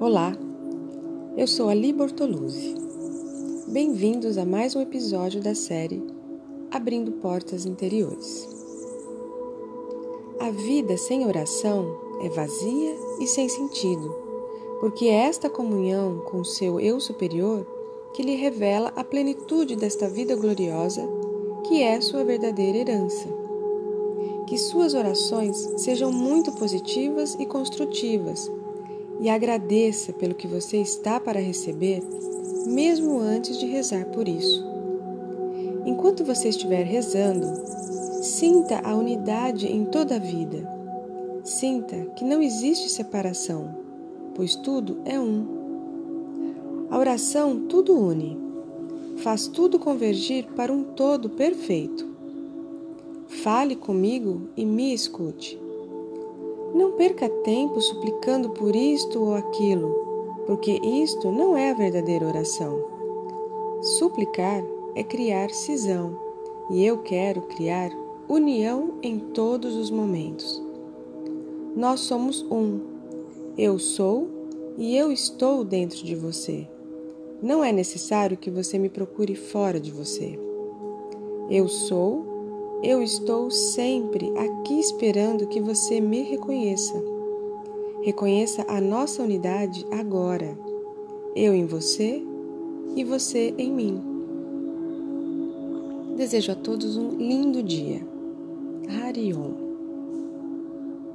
Olá, eu sou Ali Bortoluzzi. Bem-vindos a mais um episódio da série Abrindo Portas Interiores. A vida sem oração é vazia e sem sentido, porque é esta comunhão com o seu eu superior que lhe revela a plenitude desta vida gloriosa que é sua verdadeira herança. Que suas orações sejam muito positivas e construtivas e agradeça pelo que você está para receber, mesmo antes de rezar por isso. Enquanto você estiver rezando, sinta a unidade em toda a vida. Sinta que não existe separação, pois tudo é um. A oração tudo une, faz tudo convergir para um todo perfeito. Fale comigo e me escute. Não perca tempo suplicando por isto ou aquilo, porque isto não é a verdadeira oração. Suplicar é criar cisão, e eu quero criar união em todos os momentos. Nós somos um. Eu sou e eu estou dentro de você. Não é necessário que você me procure fora de você. Eu sou eu estou sempre aqui esperando que você me reconheça. Reconheça a nossa unidade agora. Eu em você e você em mim. Desejo a todos um lindo dia. Harion.